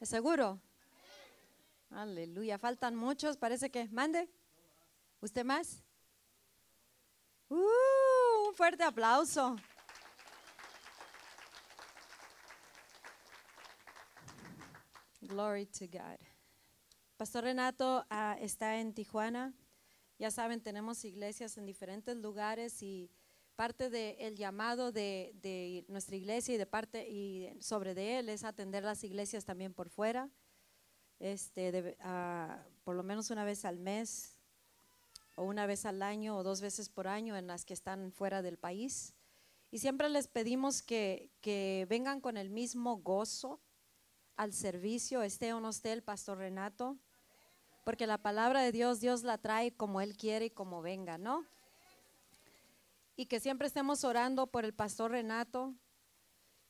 ¿Es seguro? Aleluya. Faltan muchos, parece que. Mande. ¿Usted más? Uh, un fuerte aplauso. Glory to God. Pastor Renato ah, está en Tijuana. Ya saben, tenemos iglesias en diferentes lugares y parte del llamado de, nuestra iglesia y de parte y sobre de él es atender las iglesias también por fuera, este, ah, por lo menos una vez al mes o una vez al año o dos veces por año en las que están fuera del país. Y siempre les pedimos que, que vengan con el mismo gozo al servicio, esté o no esté el pastor Renato, porque la palabra de Dios, Dios la trae como Él quiere y como venga, ¿no? Y que siempre estemos orando por el pastor Renato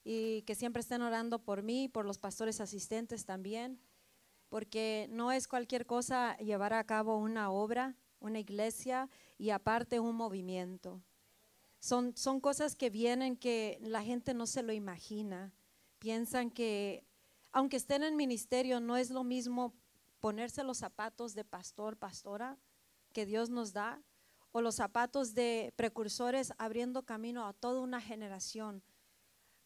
y que siempre estén orando por mí por los pastores asistentes también, porque no es cualquier cosa llevar a cabo una obra, una iglesia y aparte un movimiento. Son, son cosas que vienen que la gente no se lo imagina. Piensan que aunque estén en ministerio, no es lo mismo ponerse los zapatos de pastor, pastora que Dios nos da, o los zapatos de precursores abriendo camino a toda una generación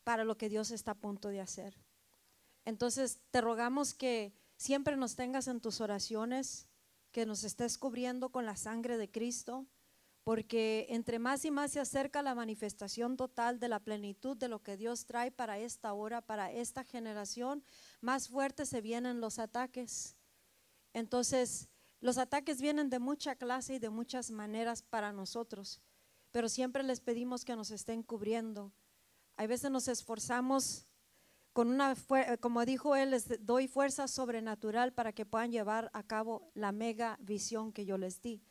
para lo que Dios está a punto de hacer. Entonces, te rogamos que siempre nos tengas en tus oraciones, que nos estés cubriendo con la sangre de Cristo, porque entre más y más se acerca la manifestación total de la plenitud de lo que Dios trae para esta hora, para esta generación, más fuertes se vienen los ataques. Entonces, los ataques vienen de mucha clase y de muchas maneras para nosotros, pero siempre les pedimos que nos estén cubriendo. Hay veces nos esforzamos con una, como dijo él, les doy fuerza sobrenatural para que puedan llevar a cabo la mega visión que yo les di.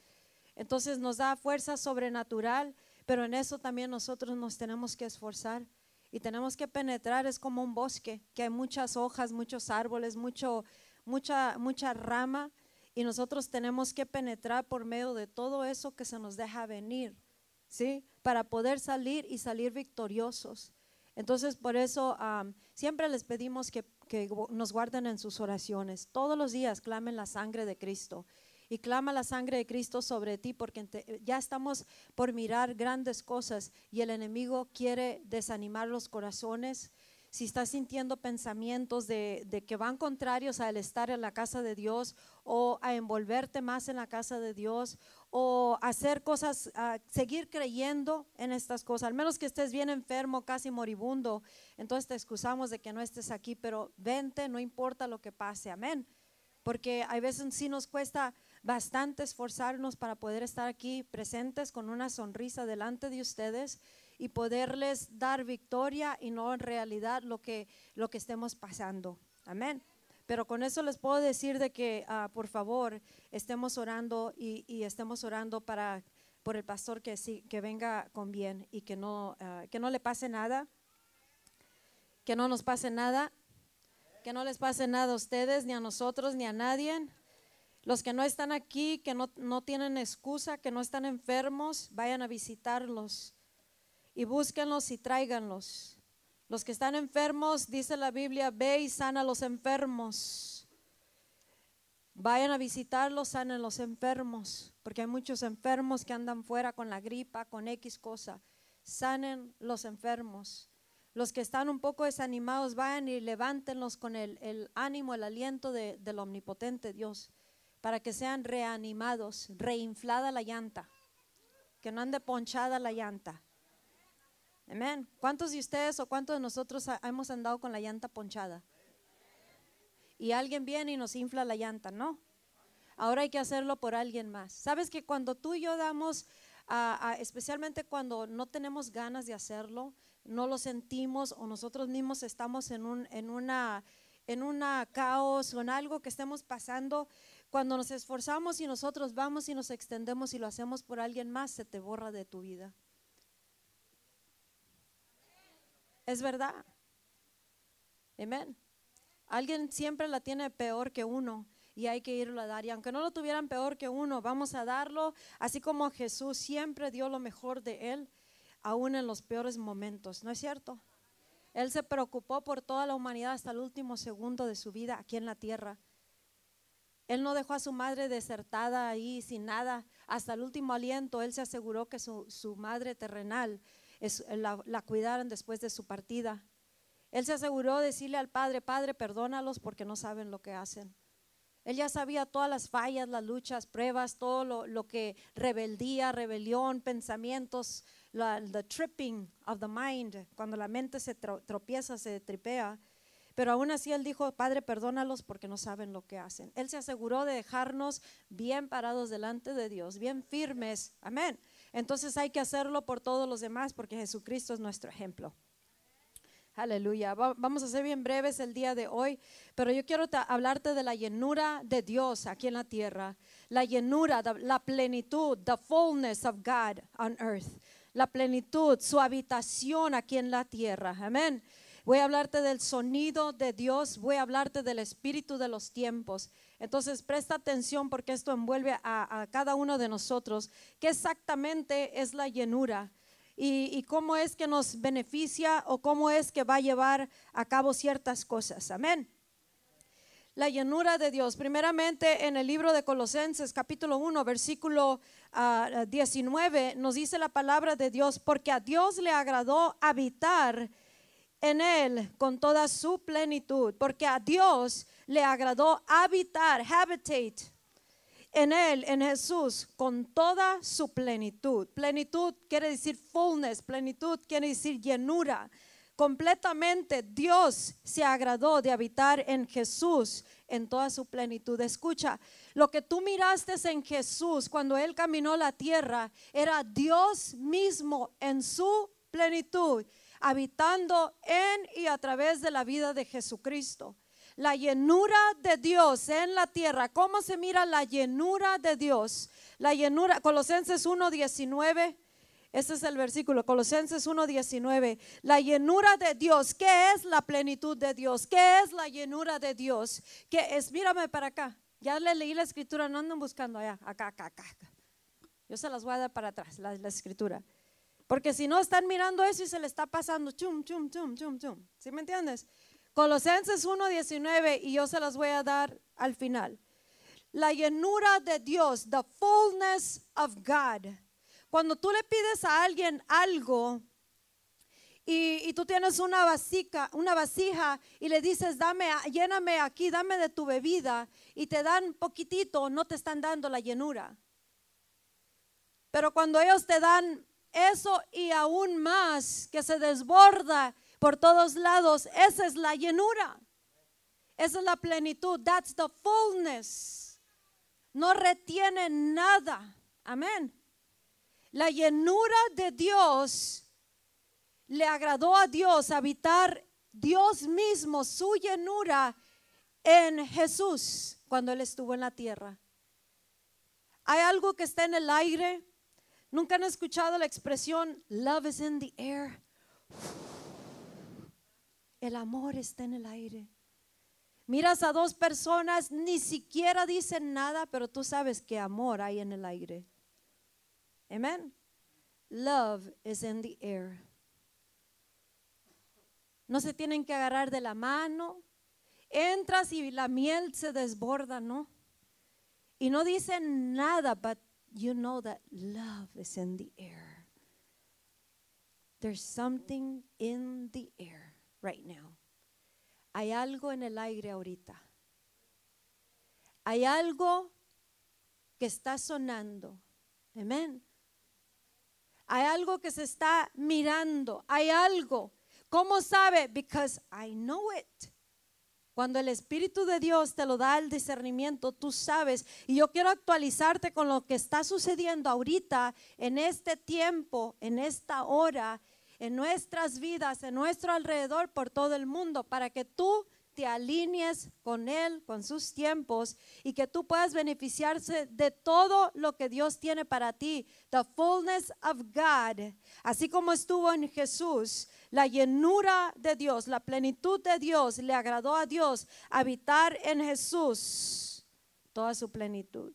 Entonces nos da fuerza sobrenatural, pero en eso también nosotros nos tenemos que esforzar y tenemos que penetrar. Es como un bosque, que hay muchas hojas, muchos árboles, mucho, mucha, mucha rama, y nosotros tenemos que penetrar por medio de todo eso que se nos deja venir, ¿sí? Para poder salir y salir victoriosos. Entonces, por eso siempre les pedimos que, que nos guarden en sus oraciones. Todos los días clamen la sangre de Cristo y clama la sangre de Cristo sobre ti porque ya estamos por mirar grandes cosas y el enemigo quiere desanimar los corazones. Si estás sintiendo pensamientos de, que van contrarios al estar en la casa de Dios o a envolverte más en la casa de Dios o hacer cosas, seguir creyendo en estas cosas, al menos que estés bien enfermo, casi moribundo, entonces te excusamos de que no estés aquí, pero vente, no importa lo que pase, amén. Porque hay veces sí nos cuesta bastante esforzarnos para poder estar aquí presentes con una sonrisa delante de ustedes y poderles dar victoria y no en realidad lo que, lo que estemos pasando. Amén. Pero con eso les puedo decir de que ah, por favor estemos orando y, estemos orando para por el pastor que sí, que venga con bien y que no, ah, que no le pase nada, que no nos pase nada, que no les pase nada a ustedes, ni a nosotros, ni a nadie. Los que no están aquí, que no, tienen excusa, que no están enfermos, vayan a visitarlos y búsquenlos y tráiganlos. Los que están enfermos, dice la Biblia, ve y sana a los enfermos. Vayan a visitarlos, sanen los enfermos, porque hay muchos enfermos que andan fuera con la gripa, con X cosa. Sanen los enfermos. Los que están un poco desanimados, vayan y levántenlos con el, ánimo, el aliento del omnipotente Dios para que sean reanimados, reinflada la llanta, que no ande ponchada la llanta. Amén. ¿Cuántos de ustedes o cuántos de nosotros hemos andado con la llanta ponchada? Y alguien viene y nos infla la llanta, ¿no? Ahora hay que hacerlo por alguien más. Sabes que cuando tú y yo damos, especialmente cuando no tenemos ganas de hacerlo, no lo sentimos o nosotros mismos estamos en un en una en una caos o en algo que estemos pasando, cuando nos esforzamos y nosotros vamos y nos extendemos y lo hacemos por alguien más, se te borra de tu vida. Es verdad. Amén. Alguien siempre la tiene peor que uno y hay que irlo a dar. Y aunque no lo tuvieran peor que uno, vamos a darlo, así como Jesús siempre dio lo mejor de él, aún en los peores momentos. ¿No es cierto? Él se preocupó por toda la humanidad hasta el último segundo de su vida aquí en la tierra. Él no dejó a su madre desertada ahí sin nada. Hasta el último aliento, Él se aseguró que su, su madre terrenal es, la, la cuidaran después de su partida. Él se aseguró de decirle al Padre, Padre, perdónalos porque no saben lo que hacen. Él ya sabía todas las fallas, las luchas, pruebas, todo lo, lo que rebeldía, rebelión, pensamientos, la, the tripping of the mind, cuando la mente se tro- tropieza, se tripea. Pero aún así él dijo, Padre, perdónalos porque no saben lo que hacen. Él se aseguró de dejarnos bien parados delante de Dios, bien firmes. Amén. Entonces hay que hacerlo por todos los demás porque Jesucristo es nuestro ejemplo. Aleluya. Va- Vamos a ser bien breves el día de hoy, pero yo quiero hablarte de la llenura de Dios aquí en la tierra. La llenura, la plenitud, the fullness of God on earth. La plenitud, su habitación aquí en la tierra. Amén. Voy a hablarte del sonido de Dios, voy a hablarte del espíritu de los tiempos. Entonces, presta atención porque esto envuelve a, cada uno de nosotros. ¿Qué exactamente es la llenura? y, cómo es que nos beneficia o cómo es que va a llevar a cabo ciertas cosas. Amén. La llenura de Dios. Primeramente en el libro de Colosenses capítulo 1 versículo ah, 19 nos dice la palabra de Dios, porque a Dios le agradó habitar en él con toda su plenitud, porque a Dios le agradó habitar, habitate en Él, en Jesús, con toda su plenitud. Plenitud quiere decir fullness, plenitud quiere decir llenura. Completamente Dios se agradó de habitar en Jesús en toda su plenitud. Escucha, lo que tú miraste en Jesús cuando Él caminó la tierra era Dios mismo en su plenitud, habitando en y a través de la vida de Jesucristo la llenura de Dios en la tierra. ¿Cómo se mira la llenura de Dios? La llenura, Colosenses 1.19, ese es el versículo, Colosenses 1.19. La llenura de Dios, ¿qué es la plenitud de Dios? ¿Qué es la llenura de Dios? ¿Qué es? Mírame para acá. Ya le leí la escritura, no anden buscando allá, acá, acá, acá. acá. Yo se las voy a dar para atrás, la, la escritura. Porque si no están mirando eso y se le está pasando, chum, chum, chum, chum, chum. ¿Sí me entiendes? Colosenses 1:19 y yo se las voy a dar al final. La llenura de Dios, the fullness of God. Cuando tú le pides a alguien algo y, y tú tienes una vasija, una vasija y le dices, dame, lléname aquí, dame de tu bebida y te dan poquitito, no te están dando la llenura. Pero cuando ellos te dan eso y aún más que se desborda por todos lados, esa es la llenura. Esa es la plenitud. That's the fullness. No retiene nada. Amén. La llenura de Dios le agradó a Dios habitar Dios mismo, su llenura en Jesús cuando Él estuvo en la tierra. Hay algo que está en el aire. Nunca han escuchado la expresión love is in the air. El amor está en el aire. Miras a dos personas, ni siquiera dicen nada, pero tú sabes que amor hay en el aire. Amén. Love is in the air. No se tienen que agarrar de la mano. Entras y la miel se desborda, ¿no? Y no dicen nada, but you know that love is in the air. There's something in the air right now. Hay algo en el aire ahorita. Hay algo que está sonando. Amén. Hay algo que se está mirando. Hay algo. ¿Cómo sabe? Because I know it. Cuando el Espíritu de Dios te lo da el discernimiento, tú sabes. Y yo quiero actualizarte con lo que está sucediendo ahorita, en este tiempo, en esta hora, en nuestras vidas, en nuestro alrededor, por todo el mundo, para que tú te alinees con Él, con sus tiempos, y que tú puedas beneficiarse de todo lo que Dios tiene para ti. The fullness of God, así como estuvo en Jesús, la llenura de Dios, la plenitud de Dios, le agradó a Dios habitar en Jesús toda su plenitud.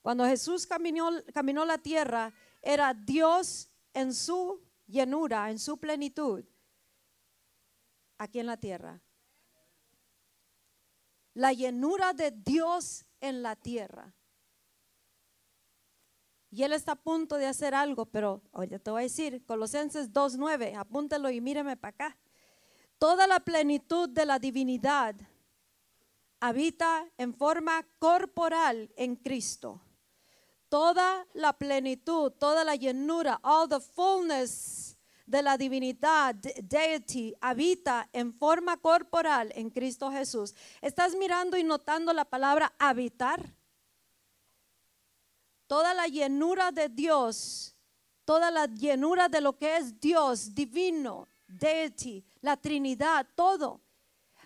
Cuando Jesús caminó, caminó la tierra, era Dios en su llenura, en su plenitud. aquí en la tierra. La llenura de Dios en la tierra. Y Él está a punto de hacer algo, pero ahorita te voy a decir, Colosenses 2.9, apúntelo y míreme para acá. Toda la plenitud de la divinidad habita en forma corporal en Cristo. Toda la plenitud, toda la llenura, all the fullness de la divinidad, deity, habita en forma corporal en Cristo Jesús. ¿Estás mirando y notando la palabra habitar? Toda la llenura de Dios, toda la llenura de lo que es Dios divino, deity, la Trinidad, todo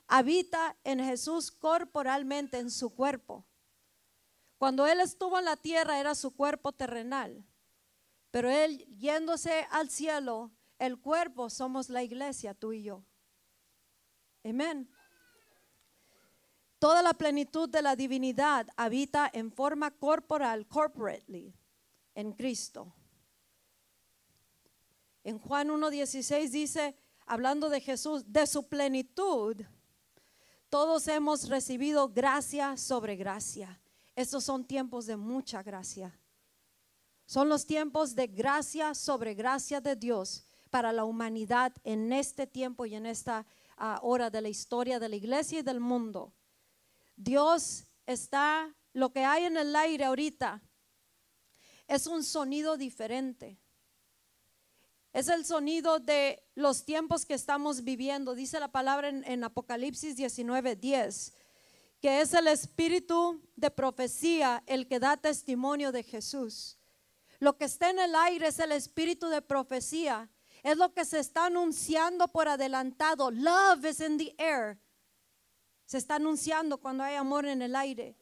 habita en Jesús corporalmente en su cuerpo. Cuando Él estuvo en la tierra era su cuerpo terrenal, pero Él yéndose al cielo el cuerpo somos la iglesia, tú y yo. Amén. Toda la plenitud de la divinidad habita en forma corporal, corporately, en Cristo. En Juan 1.16 dice, hablando de Jesús, de su plenitud, todos hemos recibido gracia sobre gracia. Estos son tiempos de mucha gracia. Son los tiempos de gracia sobre gracia de Dios para la humanidad en este tiempo y en esta ah, hora de la historia de la iglesia y del mundo. Dios está, lo que hay en el aire ahorita es un sonido diferente. Es el sonido de los tiempos que estamos viviendo. Dice la palabra en, en Apocalipsis 19, 10, que es el espíritu de profecía el que da testimonio de Jesús. Lo que está en el aire es el espíritu de profecía es lo que se está anunciando por adelantado. Love is in the air. Se está anunciando cuando hay amor en el aire.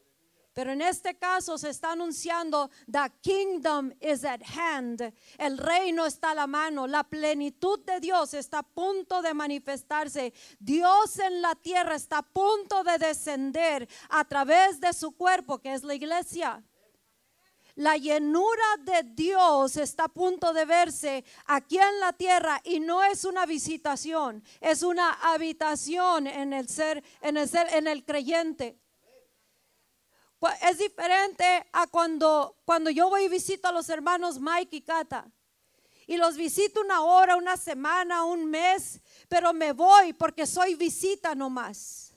Pero en este caso se está anunciando, the kingdom is at hand. El reino está a la mano. La plenitud de Dios está a punto de manifestarse. Dios en la tierra está a punto de descender a través de su cuerpo, que es la iglesia. La llenura de Dios está a punto de verse aquí en la tierra y no es una visitación, es una habitación en el ser, en el ser, en el creyente. Es diferente a cuando, cuando yo voy y visito a los hermanos Mike y Kata. Y los visito una hora, una semana, un mes, pero me voy porque soy visita nomás.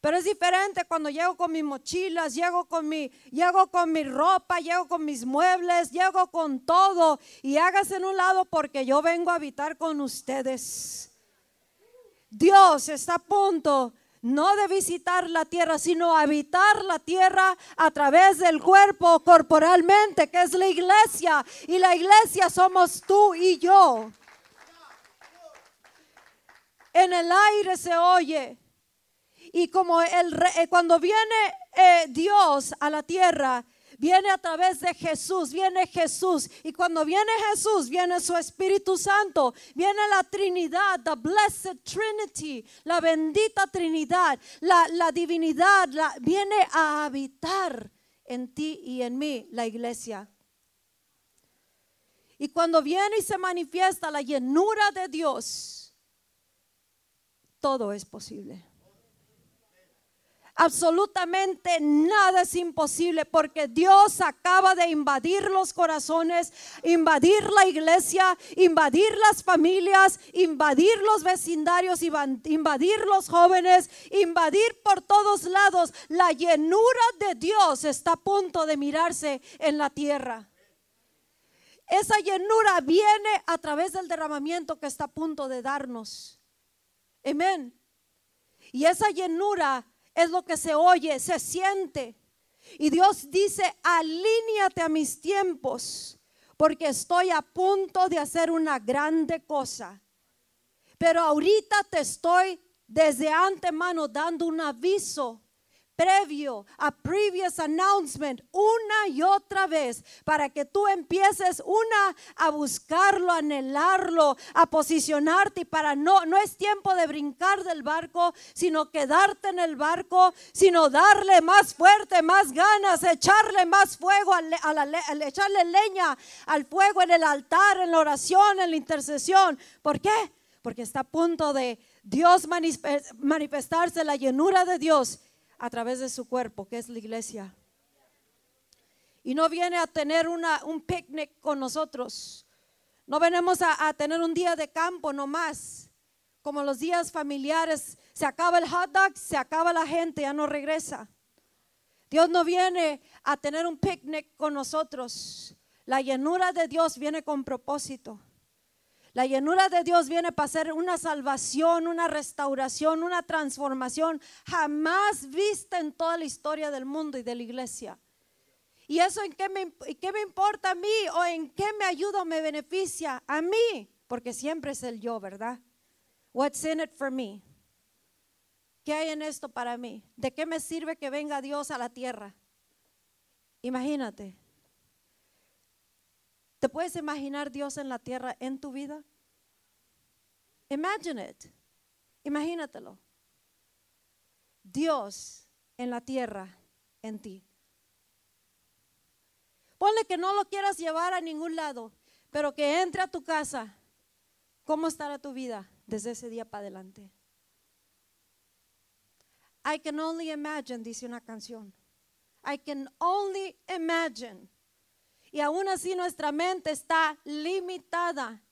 Pero es diferente cuando llego con mis mochilas, llego con mi, llego con mi ropa, llego con mis muebles, llego con todo y hágase en un lado porque yo vengo a habitar con ustedes. Dios está a punto no de visitar la tierra, sino habitar la tierra a través del cuerpo corporalmente, que es la iglesia. Y la iglesia somos tú y yo. En el aire se oye y como el, eh, cuando viene eh, Dios a la tierra, viene a través de Jesús, viene Jesús. Y cuando viene Jesús, viene su Espíritu Santo, viene la Trinidad, the Blessed Trinity, la bendita Trinidad, la, divinidad, la, viene a habitar en ti y en mí, la iglesia. Y cuando viene y se manifiesta la llenura de Dios, todo es posible. Absolutamente nada es imposible porque Dios acaba de invadir los corazones, invadir la iglesia, invadir las familias, invadir los vecindarios, invadir los jóvenes, invadir por todos lados. La llenura de Dios está a punto de mirarse en la tierra. Esa llenura viene a través del derramamiento que está a punto de darnos. Amén. Y esa llenura es lo que se oye, se siente. Y Dios dice, alíñate a mis tiempos, porque estoy a punto de hacer una grande cosa. Pero ahorita te estoy desde antemano dando un aviso previo, a previous announcement, una y otra vez, para que tú empieces una a buscarlo, a anhelarlo, a posicionarte y para no, no es tiempo de brincar del barco, sino quedarte en el barco, sino darle más fuerte, más ganas, echarle más fuego, echarle leña al fuego en el altar, en la oración, en la intercesión. ¿Por qué? Porque está a punto de Dios manif- manifestarse, la llenura de Dios a través de su cuerpo, que es la iglesia. Y no viene a tener una, un picnic con nosotros. No venimos a, a tener un día de campo nomás. Como los días familiares, se acaba el hot dog, se acaba la gente, ya no regresa. Dios no viene a tener un picnic con nosotros. La llenura de Dios viene con propósito. La llenura de Dios viene para hacer una salvación, una restauración, una transformación jamás vista en toda la historia del mundo y de la iglesia. ¿Y eso en qué me, imp- qué me importa a mí o en qué me ayuda o me beneficia? A mí, porque siempre es el yo, ¿verdad? What's in it for me? ¿Qué hay en esto para mí? ¿De qué me sirve que venga Dios a la tierra? Imagínate. ¿Te puedes imaginar Dios en la tierra en tu vida? Imagine it. Imagínatelo. Dios en la tierra en ti. Ponle que no lo quieras llevar a ningún lado, pero que entre a tu casa. ¿Cómo estará tu vida desde ese día para adelante? I can only imagine, dice una canción. I can only imagine. Y aún así nuestra mente está limitada.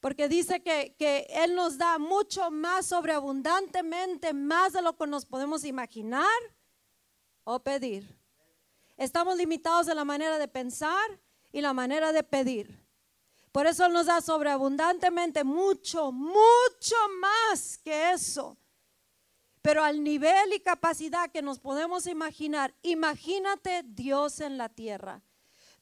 Porque dice que, que Él nos da mucho más sobreabundantemente, más de lo que nos podemos imaginar o pedir. Estamos limitados en la manera de pensar y la manera de pedir. Por eso nos da sobreabundantemente mucho, mucho más que eso. Pero al nivel y capacidad que nos podemos imaginar, imagínate Dios en la tierra.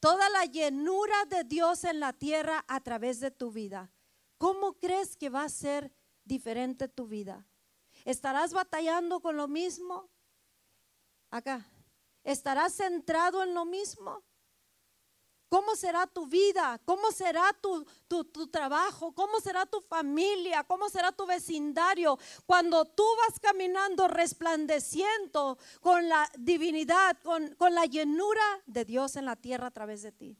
Toda la llenura de Dios en la tierra a través de tu vida. ¿Cómo crees que va a ser diferente tu vida? ¿Estarás batallando con lo mismo? Acá. ¿Estarás centrado en lo mismo? ¿Cómo será tu vida? ¿Cómo será tu, tu, trabajo? ¿Cómo será tu familia? ¿Cómo será tu vecindario? Cuando tú vas caminando resplandeciendo con la divinidad, con, con la llenura de Dios en la tierra a través de ti.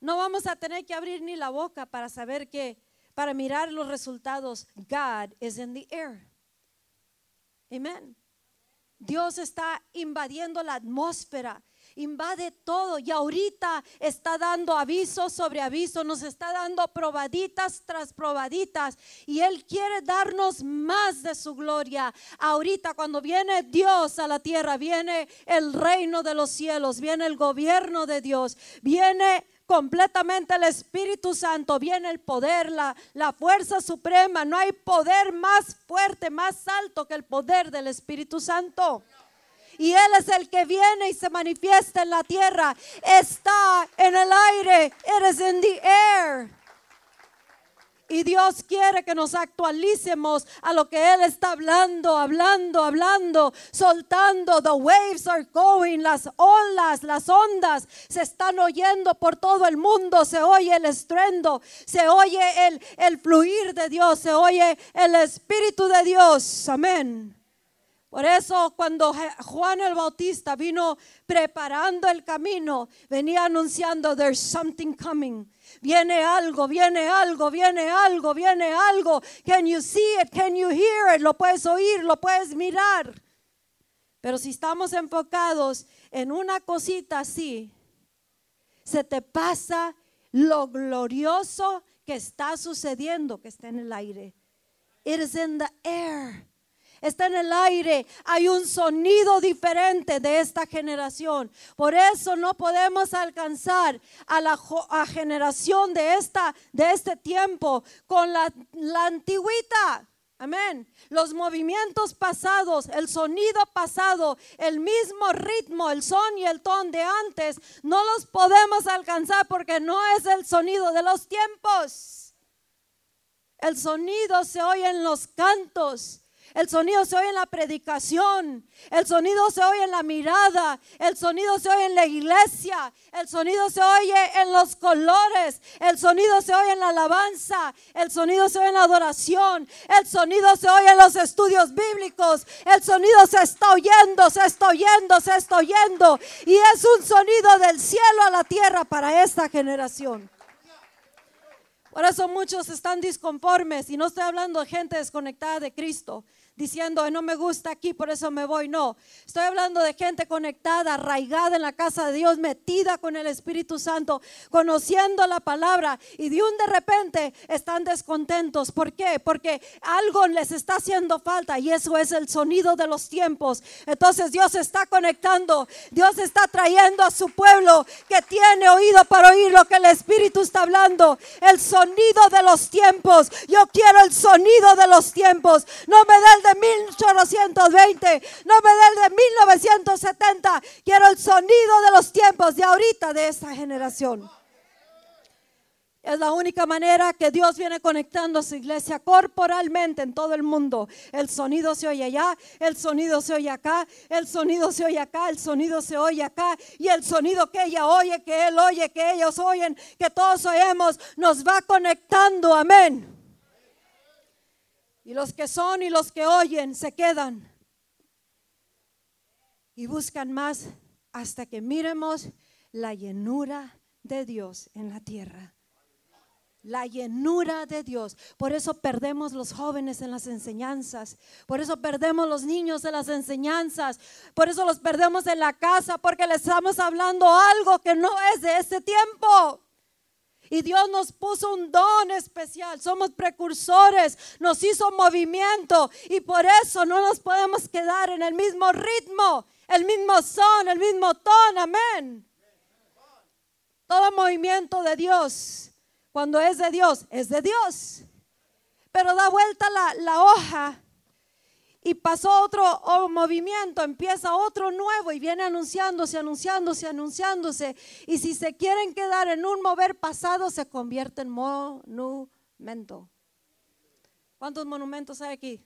No vamos a tener que abrir ni la boca para saber que, para mirar los resultados, God is in the air. Amén. Dios está invadiendo la atmósfera, invade todo y ahorita está dando aviso sobre aviso, nos está dando probaditas tras probaditas y Él quiere darnos más de su gloria. Ahorita cuando viene Dios a la tierra, viene el reino de los cielos, viene el gobierno de Dios, viene completamente el Espíritu Santo, viene el poder, la, la, fuerza suprema. No hay poder más fuerte, más alto que el poder del Espíritu Santo. Y Él es el que viene y se manifiesta en la tierra. Está en el aire. It is in the air. Y Dios quiere que nos actualicemos a lo que Él está hablando, hablando, hablando, soltando. The waves are going, las olas, las ondas se están oyendo por todo el mundo. Se oye el estruendo, se oye el, el fluir de Dios, se oye el Espíritu de Dios. Amén. Por eso cuando Juan el Bautista vino preparando el camino, venía anunciando, there's something coming. Viene algo, viene algo, viene algo, viene algo. Can you see it? Can you hear it? Lo puedes oír, lo puedes mirar. Pero si estamos enfocados en una cosita así, se te pasa lo glorioso que está sucediendo, que está en el aire. It is in the air está en el aire. Hay un sonido diferente de esta generación. Por eso no podemos alcanzar a la a generación de, esta, de este tiempo con la, la antigüita. Amén. Los movimientos pasados, el sonido pasado, el mismo ritmo, el son y el ton de antes, no los podemos alcanzar porque no es el sonido de los tiempos. El sonido se oye en los cantos. El sonido se oye en la predicación. El sonido se oye en la mirada. El sonido se oye en la iglesia. El sonido se oye en los colores. El sonido se oye en la alabanza. El sonido se oye en la adoración. El sonido se oye en los estudios bíblicos. El sonido se está oyendo, se está oyendo, se está oyendo. Y es un sonido del cielo a la tierra para esta generación. Por eso muchos están disconformes y no estoy hablando de gente desconectada de Cristo diciendo, no me gusta aquí, por eso me voy. No, estoy hablando de gente conectada, arraigada en la casa de Dios, metida con el Espíritu Santo, conociendo la palabra y de un de repente están descontentos. ¿Por qué? Porque algo les está haciendo falta y eso es el sonido de los tiempos. Entonces Dios está conectando, Dios está trayendo a su pueblo que tiene oído para oír lo que el Espíritu está hablando, el sonido de los tiempos. Yo quiero el sonido de los tiempos. No me dé el de 1820, no me dé el de 1970. Quiero el sonido de los tiempos de ahorita, de esta generación. Es la única manera que Dios viene conectando a su iglesia corporalmente en todo el mundo. El sonido se oye allá, el sonido se oye acá, el sonido se oye acá, el sonido se oye acá. Y el sonido que ella oye, que él oye, que ellos oyen, que todos oemos, nos va conectando. Amén. Y los que son y los que oyen se quedan y buscan más hasta que miremos la llenura de Dios en la tierra. La llenura de Dios. Por eso perdemos los jóvenes en las enseñanzas. Por eso perdemos los niños en las enseñanzas. Por eso los perdemos en la casa porque les estamos hablando algo que no es de este tiempo. Y Dios nos puso un don especial. Somos precursores. Nos hizo movimiento. Y por eso no nos podemos quedar en el mismo ritmo, el mismo son, el mismo tono. Amén. Todo movimiento de Dios, cuando es de Dios, es de Dios. Pero da vuelta la, la hoja y pasó otro movimiento, empieza otro nuevo y viene anunciándose, anunciándose, anunciándose. Y si se quieren quedar en un mover pasado, se convierte en monumento. ¿Cuántos monumentos hay aquí?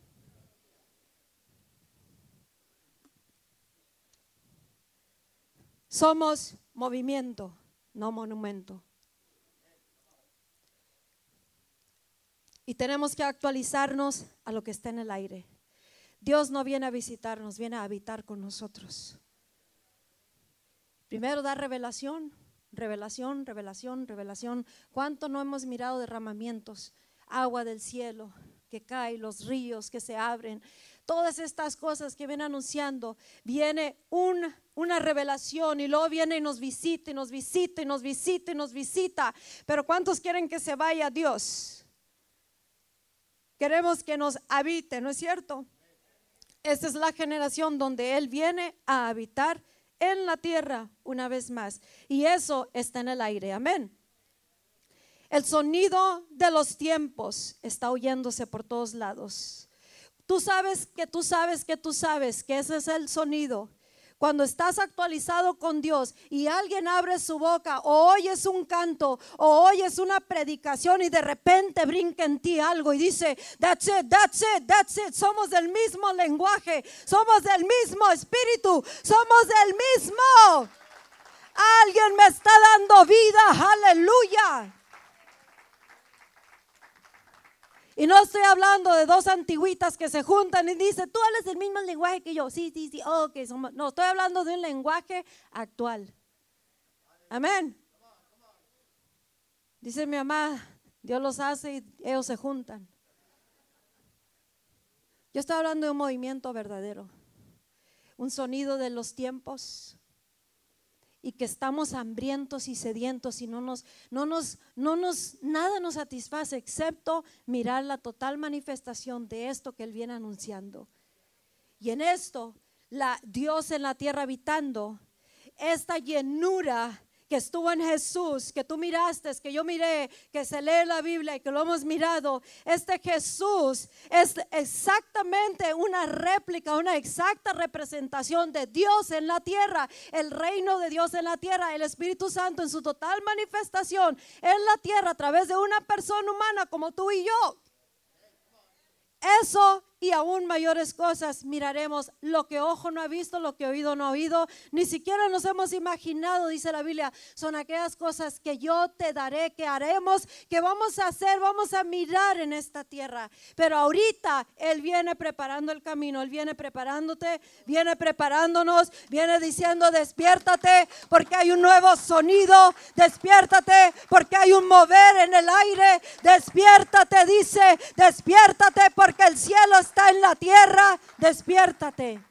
Somos movimiento, no monumento. Y tenemos que actualizarnos a lo que está en el aire. Dios no viene a visitarnos, viene a habitar con nosotros. Primero da revelación, revelación, revelación, revelación. ¿Cuánto no hemos mirado derramamientos? Agua del cielo que cae, los ríos que se abren. Todas estas cosas que vienen anunciando, viene una revelación y luego viene y nos visita y nos visita y nos visita y nos visita. Pero ¿cuántos quieren que se vaya Dios? Queremos que nos habite, ¿no es cierto? Esta es la generación donde Él viene a habitar en la tierra una vez más. Y eso está en el aire. Amén. El sonido de los tiempos está oyéndose por todos lados. Tú sabes que tú sabes que tú sabes que ese es el sonido cuando estás actualizado con Dios y alguien abre su boca o oyes un canto o oyes una predicación y de repente brinca en ti algo y dice, that's it, that's it, that's it, somos del mismo lenguaje, somos del mismo espíritu, somos del mismo. Alguien me está dando vida, aleluya. Y no estoy hablando de dos antiguitas que se juntan y dicen, tú hablas el mismo lenguaje que yo. Sí, sí, sí, ok. No, estoy hablando de un lenguaje actual. Amén. Dice mi mamá, Dios los hace y ellos se juntan. Yo estoy hablando de un movimiento verdadero, un sonido de los tiempos, y que estamos hambrientos y sedientos y no nos, no nos, no nos, nada nos satisface excepto mirar la total manifestación de esto que Él viene anunciando. Y en esto, la Dios en la tierra habitando, esta llenura que estuvo en Jesús, que tú miraste, que yo miré, que se lee la Biblia y que lo hemos mirado, este Jesús es exactamente una réplica, una exacta representación de Dios en la tierra, el reino de Dios en la tierra, el Espíritu Santo en su total manifestación en la tierra a través de una persona humana como tú y yo. Eso y aún mayores cosas miraremos. Lo que ojo no ha visto, lo que oído no ha oído, ni siquiera nos hemos imaginado, dice la Biblia, son aquellas cosas que yo te daré, que haremos, que vamos a hacer, vamos a mirar en esta tierra. Pero ahorita Él viene preparando el camino, Él viene preparándote, viene preparándonos, viene diciendo, despiértate porque hay un nuevo sonido, despiértate porque hay un mover en el aire, despiértate, dice, despiértate porque el cielo está en la tierra, despiértate.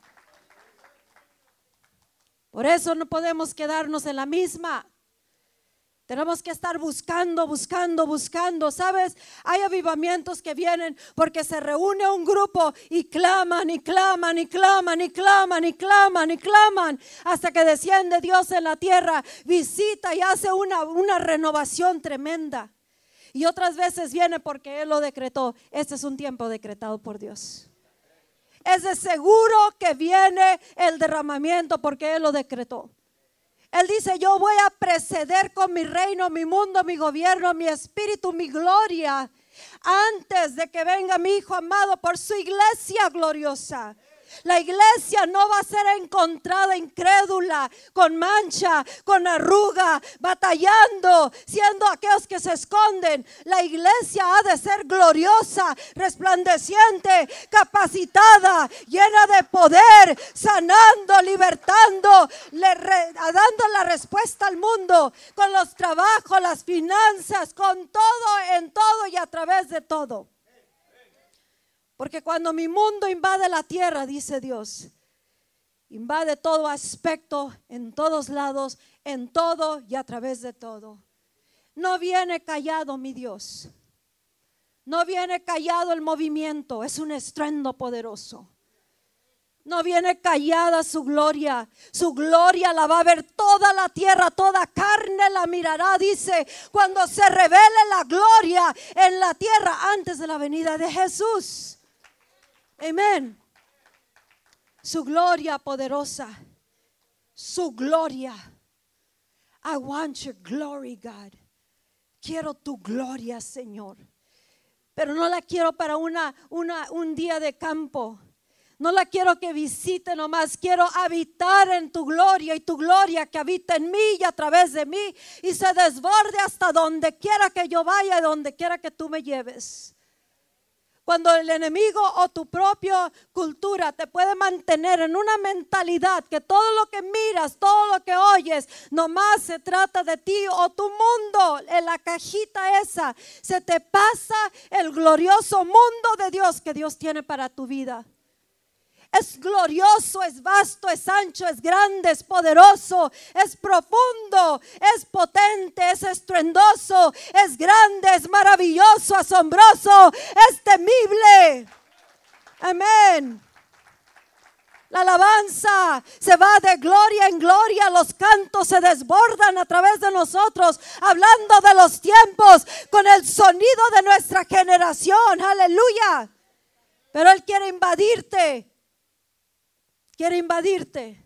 Por eso no podemos quedarnos en la misma. Tenemos que estar buscando, buscando, buscando. ¿Sabes? Hay avivamientos que vienen porque se reúne un grupo y claman y claman y claman y claman y claman y claman hasta que desciende Dios en la tierra, visita y hace una, una renovación tremenda. Y otras veces viene porque Él lo decretó. Este es un tiempo decretado por Dios. Es de seguro que viene el derramamiento porque Él lo decretó. Él dice, yo voy a preceder con mi reino, mi mundo, mi gobierno, mi espíritu, mi gloria, antes de que venga mi Hijo amado por su iglesia gloriosa. La iglesia no va a ser encontrada incrédula, con mancha, con arruga, batallando, siendo aquellos que se esconden. La iglesia ha de ser gloriosa, resplandeciente, capacitada, llena de poder, sanando, libertando, dando la respuesta al mundo con los trabajos, las finanzas, con todo, en todo y a través de todo. Porque cuando mi mundo invade la tierra, dice Dios, invade todo aspecto, en todos lados, en todo y a través de todo. No viene callado mi Dios. No viene callado el movimiento, es un estruendo poderoso. No viene callada su gloria. Su gloria la va a ver toda la tierra, toda carne la mirará, dice, cuando se revele la gloria en la tierra antes de la venida de Jesús. Amén. Su gloria poderosa. Su gloria. I want your glory, God. Quiero tu gloria, Señor. Pero no la quiero para una, una, un día de campo. No la quiero que visite nomás. Quiero habitar en tu gloria y tu gloria que habita en mí y a través de mí y se desborde hasta donde quiera que yo vaya y donde quiera que tú me lleves. Cuando el enemigo o tu propia cultura te puede mantener en una mentalidad que todo lo que miras, todo lo que oyes, nomás se trata de ti o tu mundo, en la cajita esa, se te pasa el glorioso mundo de Dios que Dios tiene para tu vida. Es glorioso, es vasto, es ancho, es grande, es poderoso, es profundo, es potente, es estruendoso, es grande, es maravilloso, asombroso, es temible. Amén. La alabanza se va de gloria en gloria, los cantos se desbordan a través de nosotros, hablando de los tiempos con el sonido de nuestra generación. Aleluya. Pero Él quiere invadirte quiere invadirte.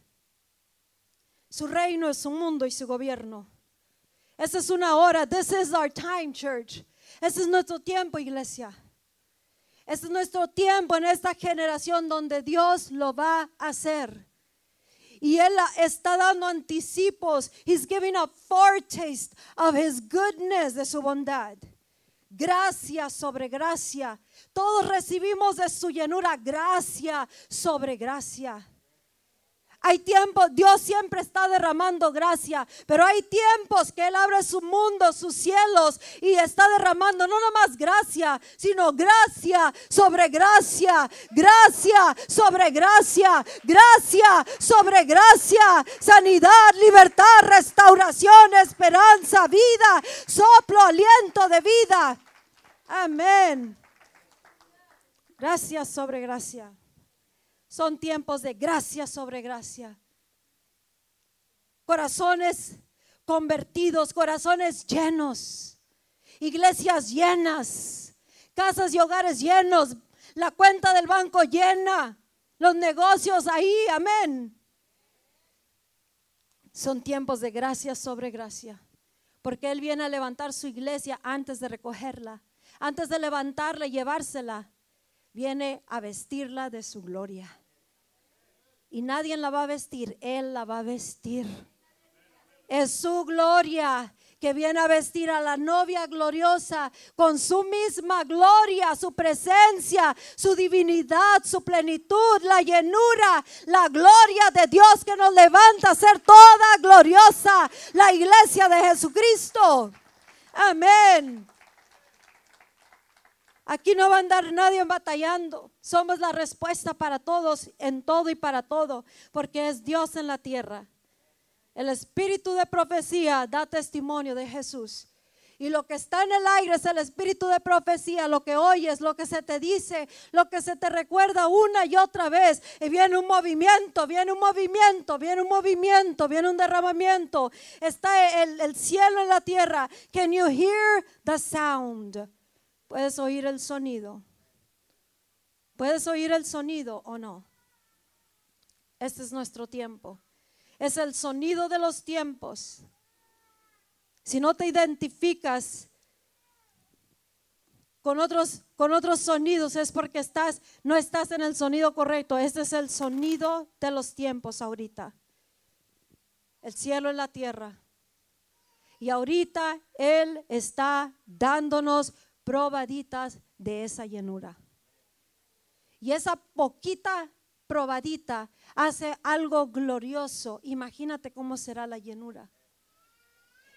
Su reino es su mundo y su gobierno. Esa es una hora. This is our time, church. Ese es nuestro tiempo, iglesia. Este es nuestro tiempo en esta generación donde Dios lo va a hacer. Y Él está dando anticipos. He's giving a foretaste of His goodness, de su bondad. Gracia sobre gracia. Todos recibimos de su llenura gracia sobre gracia. Hay tiempos, Dios siempre está derramando gracia, pero hay tiempos que Él abre su mundo, sus cielos y está derramando no nomás gracia, sino gracia sobre gracia, gracia sobre gracia, gracia sobre gracia, sanidad, libertad, restauración, esperanza, vida, soplo, aliento de vida. Amén. Gracias sobre gracia. Son tiempos de gracia sobre gracia. Corazones convertidos, corazones llenos, iglesias llenas, casas y hogares llenos, la cuenta del banco llena, los negocios ahí, amén. Son tiempos de gracia sobre gracia, porque Él viene a levantar su iglesia antes de recogerla, antes de levantarla y llevársela. Viene a vestirla de su gloria. Y nadie la va a vestir, Él la va a vestir. Es su gloria que viene a vestir a la novia gloriosa con su misma gloria, su presencia, su divinidad, su plenitud, la llenura, la gloria de Dios que nos levanta a ser toda gloriosa, la iglesia de Jesucristo. Amén. Aquí no va a andar nadie batallando. Somos la respuesta para todos, en todo y para todo, porque es Dios en la tierra. El espíritu de profecía da testimonio de Jesús. Y lo que está en el aire es el espíritu de profecía, lo que oyes, lo que se te dice, lo que se te recuerda una y otra vez. Y viene un movimiento, viene un movimiento, viene un movimiento, viene un derramamiento. Está el, el cielo en la tierra. Can you hear the sound? ¿Puedes oír el sonido? ¿Puedes oír el sonido o no? Este es nuestro tiempo es el sonido de los tiempos. Si no te identificas con otros, con otros sonidos es porque estás, no estás en el sonido correcto. Este es el sonido de los tiempos ahorita. El cielo y la tierra. Y ahorita Él está dándonos probaditas de esa llenura. Y esa poquita probadita hace algo glorioso, imagínate cómo será la llenura.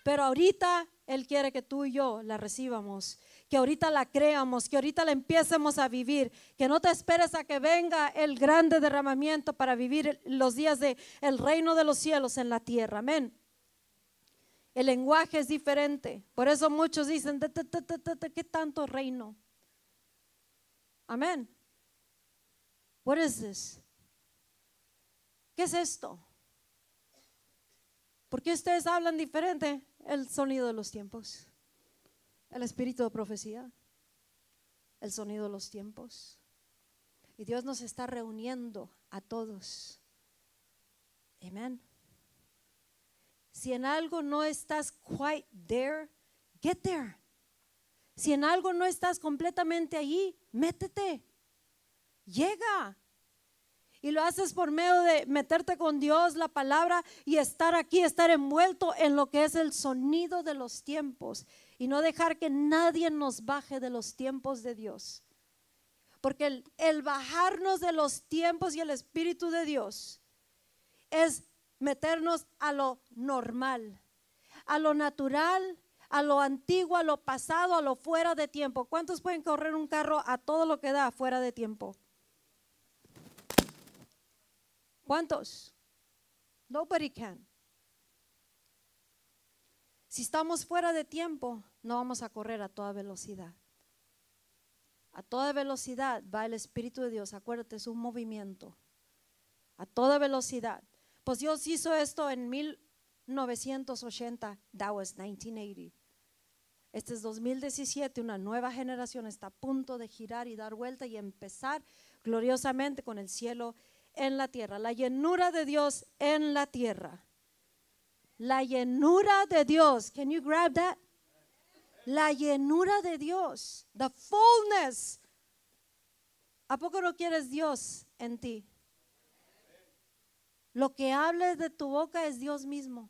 Pero ahorita Él quiere que tú y yo la recibamos, que ahorita la creamos, que ahorita la empecemos a vivir, que no te esperes a que venga el grande derramamiento para vivir los días de el reino de los cielos en la tierra. Amén. El lenguaje es diferente. Por eso muchos dicen, ¿qué tanto reino? Amén. What is this? ¿Qué es esto? ¿Por qué ustedes hablan diferente? El sonido de los tiempos, el espíritu de profecía, el sonido de los tiempos. Y Dios nos está reuniendo a todos. Amén. Si en algo no estás quite there, get there. Si en algo no estás completamente allí, métete. Llega. Y lo haces por medio de meterte con Dios, la palabra, y estar aquí, estar envuelto en lo que es el sonido de los tiempos. Y no dejar que nadie nos baje de los tiempos de Dios. Porque el, el bajarnos de los tiempos y el Espíritu de Dios es meternos a lo normal, a lo natural, a lo antiguo, a lo pasado, a lo fuera de tiempo. ¿Cuántos pueden correr un carro a todo lo que da fuera de tiempo? ¿Cuántos? Nobody can. Si estamos fuera de tiempo, no vamos a correr a toda velocidad. A toda velocidad va el Espíritu de Dios. Acuérdate, es un movimiento. A toda velocidad. Pues Dios hizo esto en 1980. That was 1980. Este es 2017. Una nueva generación está a punto de girar y dar vuelta y empezar gloriosamente con el cielo en la tierra, la llenura de Dios en la tierra. La llenura de Dios. Can you grab that? La llenura de Dios, the fullness. ¿A poco no quieres Dios en ti? Lo que hables de tu boca es Dios mismo.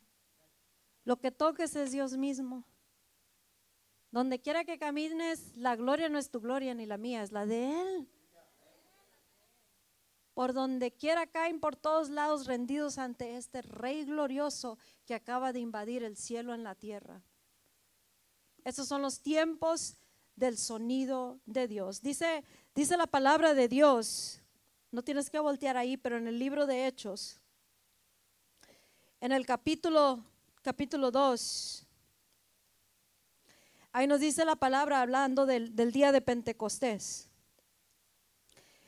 Lo que toques es Dios mismo. Donde quiera que camines, la gloria no es tu gloria ni la mía, es la de Él por donde quiera caen por todos lados rendidos ante este Rey glorioso que acaba de invadir el cielo en la tierra. Esos son los tiempos del sonido de Dios. Dice, dice la palabra de Dios, no tienes que voltear ahí, pero en el libro de Hechos, en el capítulo, capítulo 2, ahí nos dice la palabra hablando del, día de Pentecostés.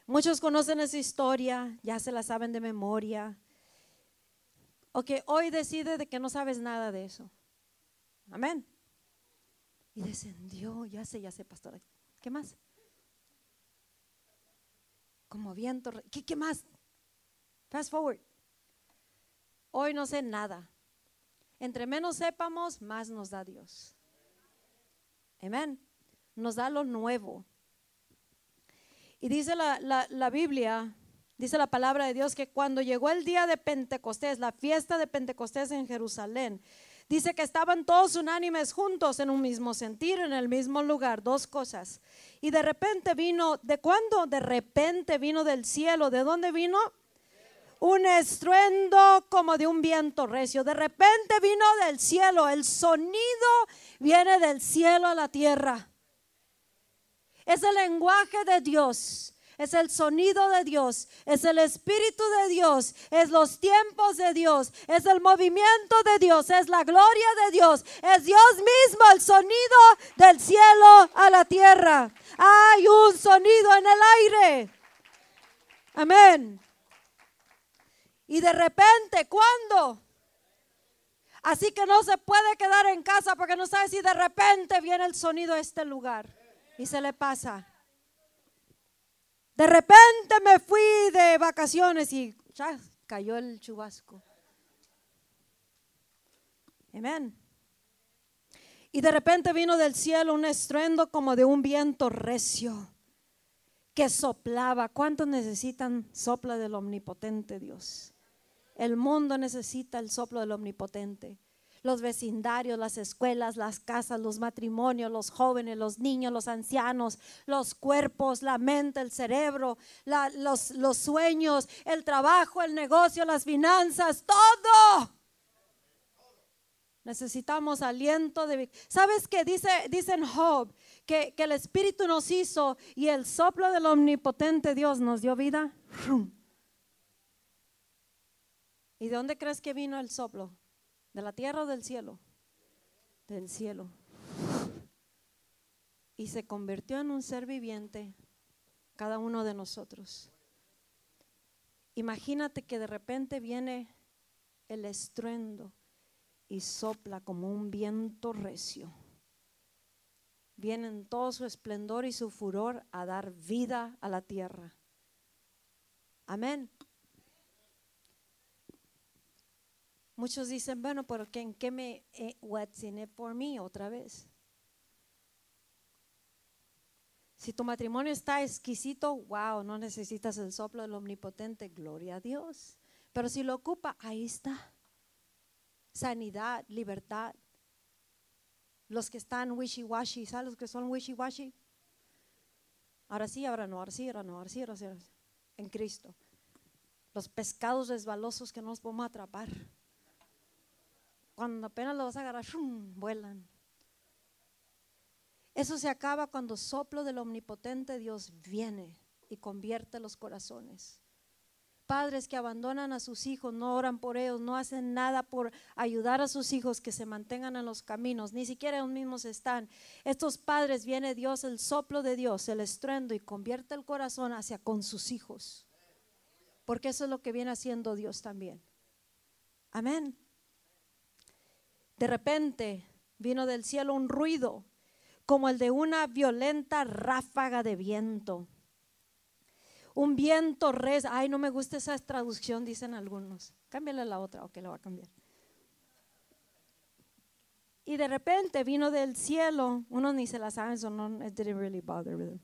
Muchos conocen esa historia, ya se la saben de memoria. O que hoy decide de que no sabes nada de eso. Amén. Y descendió, ya sé, ya sé, pastor. ¿Qué más? Como viento. ¿Qué, qué más? Fast forward. Hoy no sé nada. Entre menos sepamos, más nos da Dios. Amén. Nos da lo nuevo. Y dice la, la, la Biblia, dice la palabra de Dios, que cuando llegó el día de Pentecostés, la fiesta de Pentecostés en Jerusalén, dice que estaban todos unánimes juntos en un mismo sentir, en el mismo lugar, dos cosas. Y de repente vino, ¿de cuándo? De repente vino del cielo. ¿De dónde vino? Un estruendo como de un viento recio. De repente vino del cielo. El sonido viene del cielo a la tierra. Es el lenguaje de Dios es el sonido de Dios, es el Espíritu de Dios, es los tiempos de Dios, es el movimiento de Dios, es la gloria de Dios, es Dios mismo, el sonido del cielo a la tierra. Hay un sonido en el aire. Amén. Y de repente, ¿cuándo? Así que no se puede quedar en casa porque no sabe si de repente viene el sonido a este lugar y se le pasa. De repente me fui de vacaciones y ya cayó el chubasco. Amén. Y de repente vino del cielo un estruendo como de un viento recio que soplaba. ¿Cuántos necesitan sopla del omnipotente Dios? El mundo necesita el soplo del omnipotente los vecindarios, las escuelas, las casas, los matrimonios, los jóvenes, los niños, los ancianos, los cuerpos, la mente, el cerebro, los, sueños, el trabajo, el negocio, las finanzas, todo. Necesitamos aliento de... ¿Sabes qué dice, dicen Job? Que, que el Espíritu nos hizo y el soplo del omnipotente Dios nos dio vida. ¿Y de dónde crees que vino el soplo? ¿De la tierra o del cielo? Del cielo. Y se convirtió en un ser viviente, cada uno de nosotros. Imagínate que de repente viene el estruendo y sopla como un viento recio. Viene en todo su esplendor y su furor a dar vida a la tierra. Amén. Muchos dicen, bueno, pero ¿en qué me, eh, what's in it for me otra vez? Si tu matrimonio está exquisito, wow, no necesitas el soplo del omnipotente, gloria a Dios. Pero si lo ocupa, ahí está. Sanidad, libertad. Los que están wishy-washy, ¿sabes los que son wishy-washy? Ahora sí, ahora no, ahora sí, ahora no, ahora sí, ahora sí. En Cristo. Los pescados resbalosos que no nos podemos atrapar. Cuando apenas lo vas a agarrar, vuelan. Eso se acaba cuando soplo del omnipotente Dios viene y convierte los corazones. Padres que abandonan a sus hijos, no oran por ellos, no hacen nada por ayudar a sus hijos que se mantengan en los caminos, ni siquiera ellos mismos están. Estos padres viene Dios, el soplo de Dios, el estruendo y convierte el corazón hacia con sus hijos. Porque eso es lo que viene haciendo Dios también. Amén. De repente vino del cielo un ruido como el de una violenta ráfaga de viento. Un viento res. Ay, no me gusta esa traducción, dicen algunos. Cámbiale la otra, ok, la voy a cambiar. Y de repente vino del cielo, uno ni se la saben, so no, it didn't really bother them.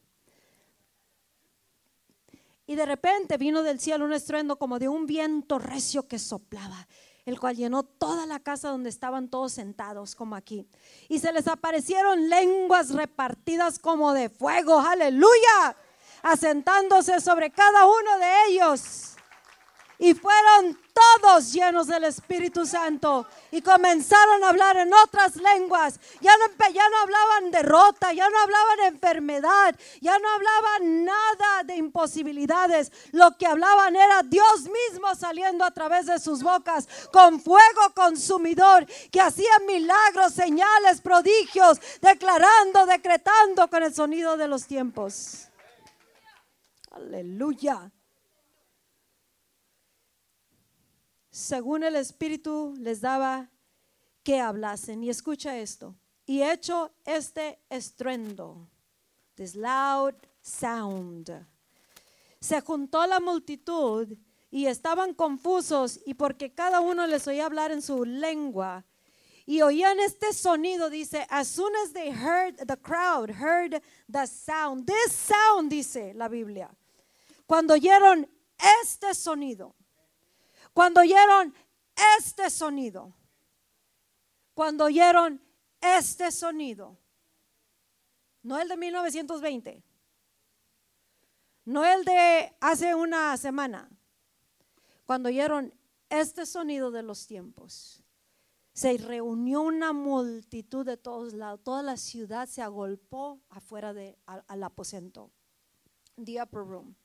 Y de repente vino del cielo un estruendo como de un viento recio que soplaba el cual llenó toda la casa donde estaban todos sentados, como aquí. Y se les aparecieron lenguas repartidas como de fuego, aleluya, asentándose sobre cada uno de ellos. Y fueron todos llenos del Espíritu Santo y comenzaron a hablar en otras lenguas. Ya no, ya no hablaban derrota, ya no hablaban enfermedad, ya no hablaban nada de imposibilidades. Lo que hablaban era Dios mismo saliendo a través de sus bocas con fuego consumidor que hacía milagros, señales, prodigios, declarando, decretando con el sonido de los tiempos. Aleluya. Según el Espíritu les daba que hablasen. Y escucha esto. Y hecho este estruendo, this loud sound, se juntó la multitud y estaban confusos y porque cada uno les oía hablar en su lengua. y oían este sonido, dice, as soon as they heard, the crowd heard the sound, this sound, dice la Biblia, cuando oyeron este sonido, cuando oyeron este sonido, cuando oyeron este sonido, no el de 1920, no el de hace una semana, cuando oyeron este sonido de los tiempos, se reunió una multitud de todos lados, toda la ciudad se agolpó afuera del al aposento, the upper room.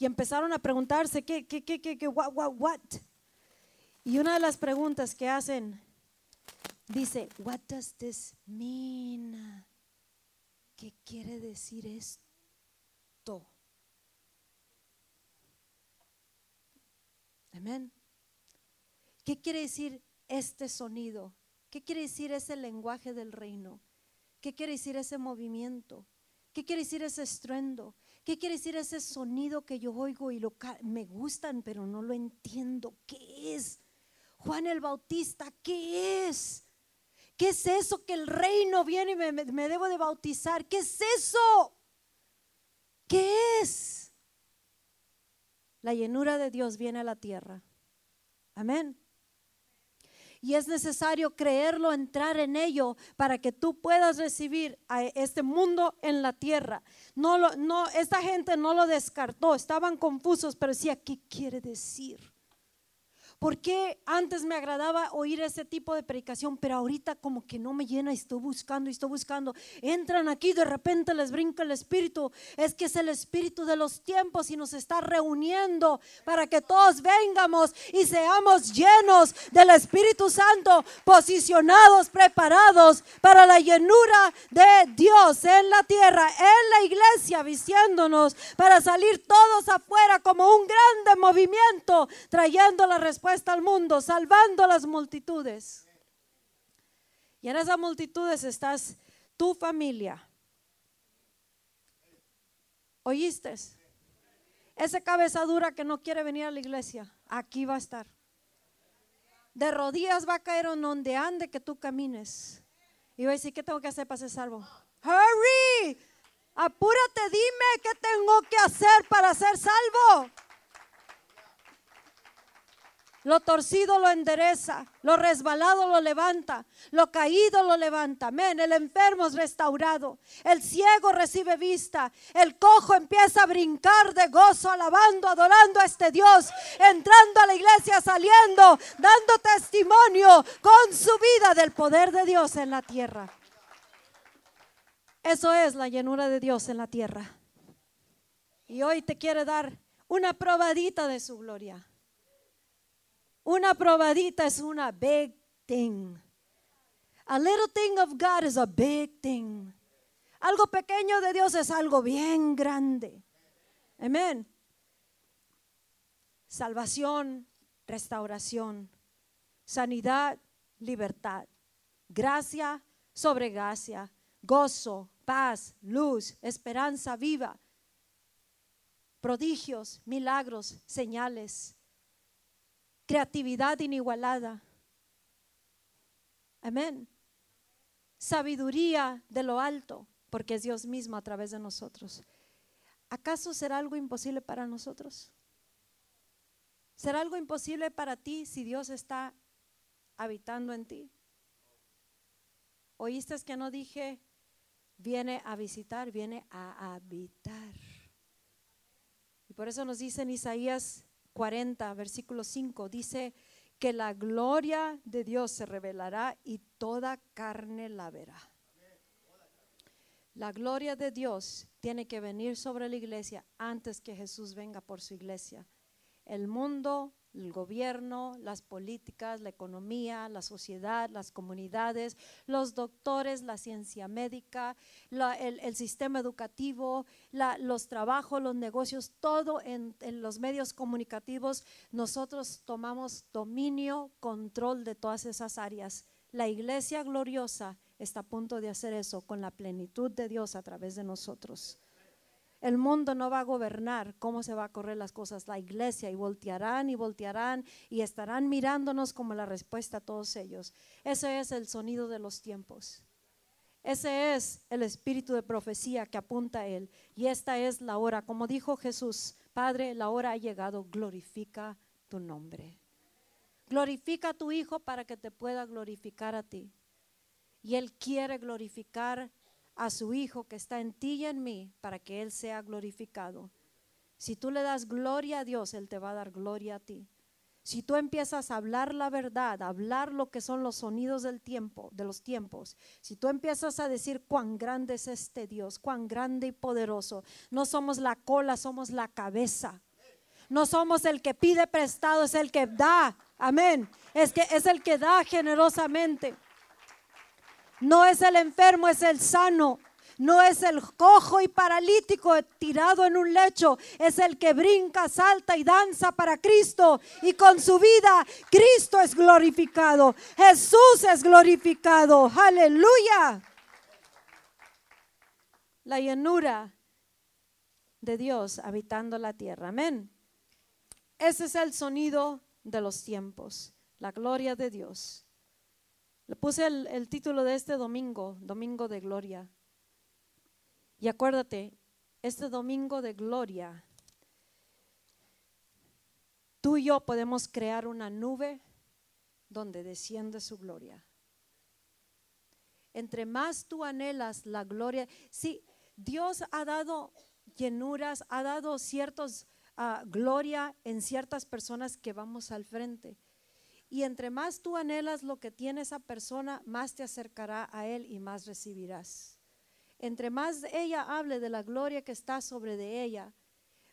Y empezaron a preguntarse, ¿qué, qué, qué, qué, qué, what, what, what? Y una de las preguntas que hacen dice, what does this mean? ¿Qué quiere decir esto? Amén. ¿Qué quiere decir este sonido? ¿Qué quiere decir ese lenguaje del reino? ¿Qué quiere decir ese movimiento? ¿Qué quiere decir ese estruendo? ¿Qué quiere decir ese sonido que yo oigo y lo me gustan, pero no lo entiendo? ¿Qué es? Juan el Bautista, ¿qué es? ¿Qué es eso que el reino viene y me, me debo de bautizar? ¿Qué es eso? ¿Qué es? La llenura de Dios viene a la tierra. Amén. Y es necesario creerlo, entrar en ello para que tú puedas recibir a este mundo en la tierra. No, lo, no, esta gente no lo descartó, estaban confusos, pero decía, ¿qué quiere decir? ¿Por qué antes me agradaba oír ese tipo de predicación, pero ahorita como que no me llena y estoy buscando y estoy buscando? Entran aquí, de repente les brinca el espíritu. Es que es el espíritu de los tiempos y nos está reuniendo para que todos vengamos y seamos llenos del Espíritu Santo, posicionados, preparados para la llenura de Dios en la tierra, en la iglesia, vistiéndonos para salir todos afuera como un grande movimiento, trayendo la respuesta está al mundo, salvando a las multitudes. Y en esas multitudes estás tu familia. ¿Oíste? Esa cabeza dura que no quiere venir a la iglesia, aquí va a estar. De rodillas va a caer en donde ande que tú camines. Y va a decir, ¿qué tengo que hacer para ser salvo? Hurry, apúrate, dime qué tengo que hacer para ser salvo. Lo torcido lo endereza, lo resbalado lo levanta, lo caído lo levanta. Amén. El enfermo es restaurado, el ciego recibe vista, el cojo empieza a brincar de gozo, alabando, adorando a este Dios, entrando a la iglesia, saliendo, dando testimonio con su vida del poder de Dios en la tierra. Eso es la llenura de Dios en la tierra. Y hoy te quiere dar una probadita de su gloria. Una probadita es una big thing. A little thing of God is a big thing. Algo pequeño de Dios es algo bien grande. Amén. Salvación, restauración, sanidad, libertad, gracia sobre gracia, gozo, paz, luz, esperanza viva, prodigios, milagros, señales creatividad inigualada. Amén. Sabiduría de lo alto, porque es Dios mismo a través de nosotros. ¿Acaso será algo imposible para nosotros? ¿Será algo imposible para ti si Dios está habitando en ti? ¿Oíste que no dije viene a visitar, viene a habitar? Y por eso nos dice en Isaías 40, versículo 5, dice que la gloria de Dios se revelará y toda carne la verá. La gloria de Dios tiene que venir sobre la iglesia antes que Jesús venga por su iglesia. El mundo el gobierno, las políticas, la economía, la sociedad, las comunidades, los doctores, la ciencia médica, el, sistema educativo, los trabajos, los negocios, todo en, en los medios comunicativos, nosotros tomamos dominio, control de todas esas áreas. La iglesia gloriosa está a punto de hacer eso con la plenitud de Dios a través de nosotros. El mundo no va a gobernar cómo se va a correr las cosas, la iglesia, y voltearán y voltearán y estarán mirándonos como la respuesta a todos ellos. Ese es el sonido de los tiempos. Ese es el espíritu de profecía que apunta a Él. Y esta es la hora, como dijo Jesús, Padre, la hora ha llegado, glorifica tu nombre. Glorifica a tu Hijo para que te pueda glorificar a ti. Y Él quiere glorificar a su Hijo que está en ti y en mí para que Él sea glorificado. Si tú le das gloria a Dios, Él te va a dar gloria a ti. Si tú empiezas a hablar la verdad, a hablar lo que son los sonidos del tiempo, de los tiempos, si tú empiezas a decir cuán grande es este Dios, cuán grande y poderoso, no somos la cola, somos la cabeza. No somos el que pide prestado, es el que da. Amén. Es que es el que da generosamente. No es el enfermo, es el sano. No es el cojo y paralítico tirado en un lecho, es el que brinca, salta y danza para Cristo. Y con su vida, Cristo es glorificado. Jesús es glorificado. Aleluya. La llenura de Dios habitando la tierra. Amén. Ese es el sonido de los tiempos, la gloria de Dios. Le puse el, título de este domingo, Domingo de Gloria. Y acuérdate, este domingo de gloria, tú y yo podemos crear una nube donde desciende su gloria. Entre más tú anhelas la gloria, sí, Dios ha dado llenuras, ha dado ciertos uh, gloria en ciertas personas que vamos al frente. Y entre más tú anhelas lo que tiene esa persona, más te acercará a Él y más recibirás. Entre más ella hable de la gloria que está sobre de ella,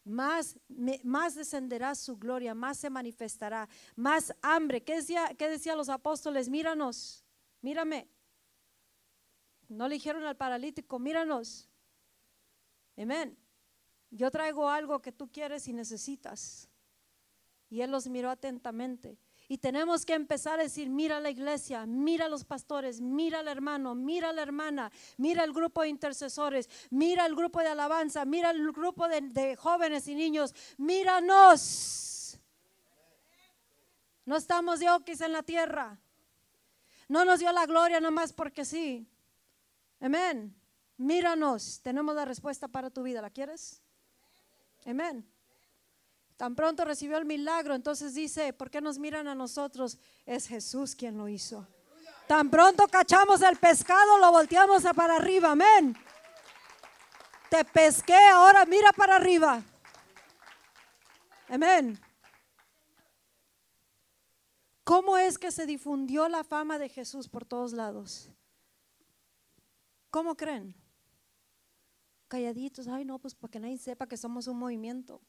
más, más descenderá su gloria, más se manifestará, más hambre. ¿Qué decía, qué decía los apóstoles? Míranos, mírame. No le dijeron al paralítico, míranos. Amén. Yo traigo algo que tú quieres y necesitas. Y él los miró atentamente. Y tenemos que empezar a decir, mira la iglesia, mira los pastores, mira al hermano, mira la hermana, mira el grupo de intercesores, mira el grupo de alabanza, mira el grupo de, de jóvenes y niños, míranos. No estamos de oquis en la tierra. No nos dio la gloria nomás porque sí. Amén. Míranos. Tenemos la respuesta para tu vida. ¿La quieres? Amén. Tan pronto recibió el milagro, entonces dice, ¿por qué nos miran a nosotros? Es Jesús quien lo hizo. Tan pronto cachamos el pescado, lo volteamos para arriba, amén. Te pesqué, ahora mira para arriba. Amén. ¿Cómo es que se difundió la fama de Jesús por todos lados? ¿Cómo creen? Calladitos, ay no, pues para que nadie sepa que somos un movimiento.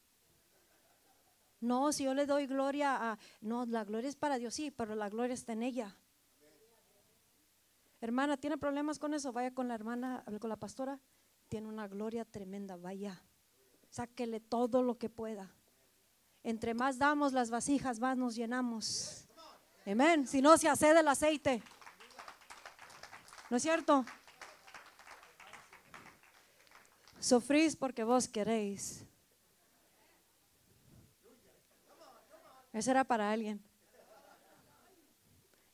No, si yo le doy gloria a... No, la gloria es para Dios, sí, pero la gloria está en ella. Hermana, ¿tiene problemas con eso? Vaya con la hermana, con la pastora. Tiene una gloria tremenda, vaya. Sáquele todo lo que pueda. Entre más damos las vasijas, más nos llenamos. Amén. Si no, se hace del aceite. ¿No es cierto? Sufrís porque vos queréis. Eso era para alguien.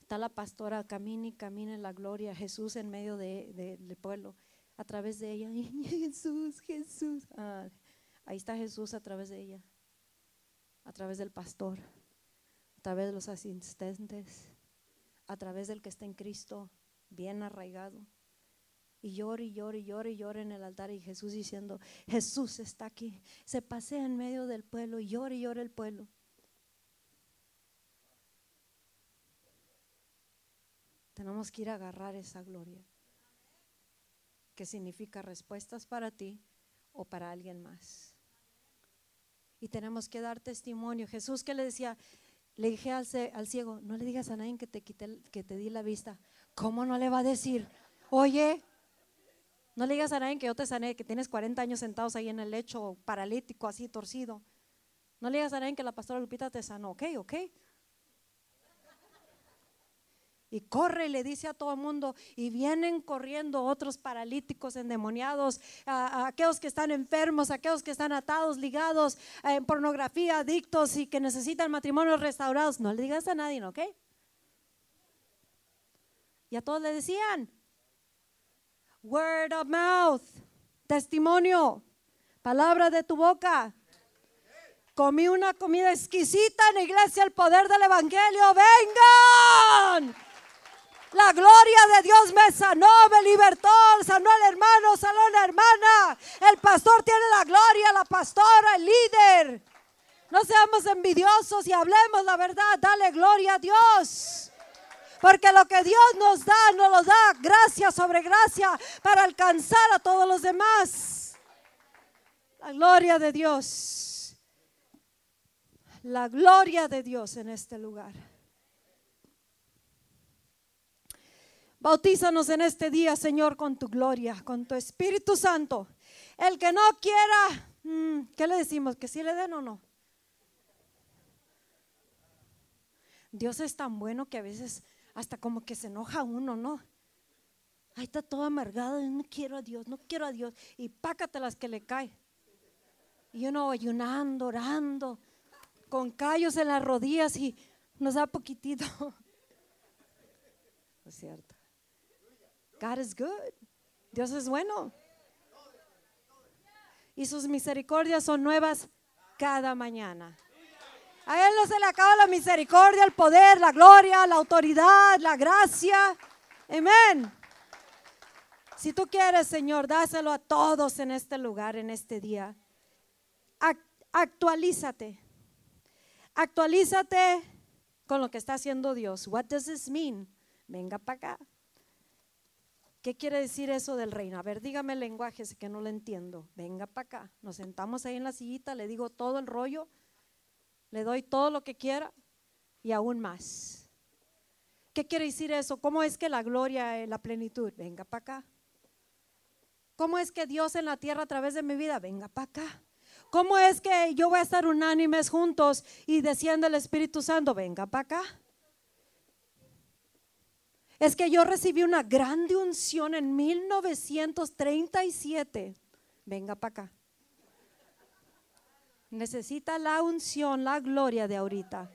Está la pastora, camine y camine la gloria, Jesús en medio del pueblo, a través de ella. Jesús, Jesús. Ah, ahí está Jesús a través de ella, a través del pastor, a través de los asistentes, a través del que está en Cristo, bien arraigado. Y llora y llora y llora y llora en el altar y Jesús diciendo, Jesús está aquí. Se pasea en medio del pueblo y llora y llora el pueblo. Tenemos que ir a agarrar esa gloria, que significa respuestas para ti o para alguien más. Y tenemos que dar testimonio. Jesús que le decía, le dije al, ciego, no le digas a nadie que te, quité, que te di la vista. ¿Cómo no le va a decir? Oye, no le digas a nadie que yo te sané, que tienes 40 años sentados ahí en el lecho paralítico, así torcido. No le digas a nadie que la pastora Lupita te sanó. Ok, ok. Y corre y le dice a todo el mundo, y vienen corriendo otros paralíticos, endemoniados, aquellos que están enfermos, aquellos que están atados, ligados en pornografía, adictos y que necesitan matrimonios restaurados. No le digas a nadie, ¿ok? Y a todos le decían, word of mouth, testimonio, palabra de tu boca. Comí una comida exquisita en la iglesia, el poder del Evangelio. Vengan. La gloria de Dios me sanó, me libertó, sanó al hermano, sanó a la hermana. El pastor tiene la gloria, la pastora, el líder. No seamos envidiosos y hablemos la verdad. Dale gloria a Dios. Porque lo que Dios nos da, nos lo da gracia sobre gracia para alcanzar a todos los demás. La gloria de Dios. La gloria de Dios en este lugar. Bautízanos en este día, Señor, con tu gloria, con tu Espíritu Santo. El que no quiera, mm, ¿qué le decimos? ¿Que sí le den o no? Dios es tan bueno que a veces hasta como que se enoja uno, ¿no? Ahí está todo amargado, no quiero a Dios, no quiero a Dios. Y pácate las que le cae. Y uno ayunando, orando, con callos en las rodillas y nos da poquitito. es cierto. God is good. Dios es bueno. Y sus misericordias son nuevas cada mañana. A Él no se le acaba la misericordia, el poder, la gloria, la autoridad, la gracia. Amén. Si tú quieres, Señor, dáselo a todos en este lugar, en este día. Actualízate. Actualízate con lo que está haciendo Dios. What does this mean? Venga para acá. ¿Qué quiere decir eso del reino? A ver, dígame el lenguaje, ese que no lo entiendo. Venga para acá. Nos sentamos ahí en la sillita, le digo todo el rollo le doy todo lo que quiera y aún más. ¿Qué quiere decir eso? ¿Cómo es que la gloria, eh, la plenitud? Venga para acá. ¿Cómo es que Dios en la tierra a través de mi vida? Venga para acá. ¿Cómo es que yo voy a estar unánimes juntos y desciende el Espíritu Santo? Venga para acá. Es que yo recibí una grande unción en 1937. Venga para acá. Necesita la unción, la gloria de ahorita.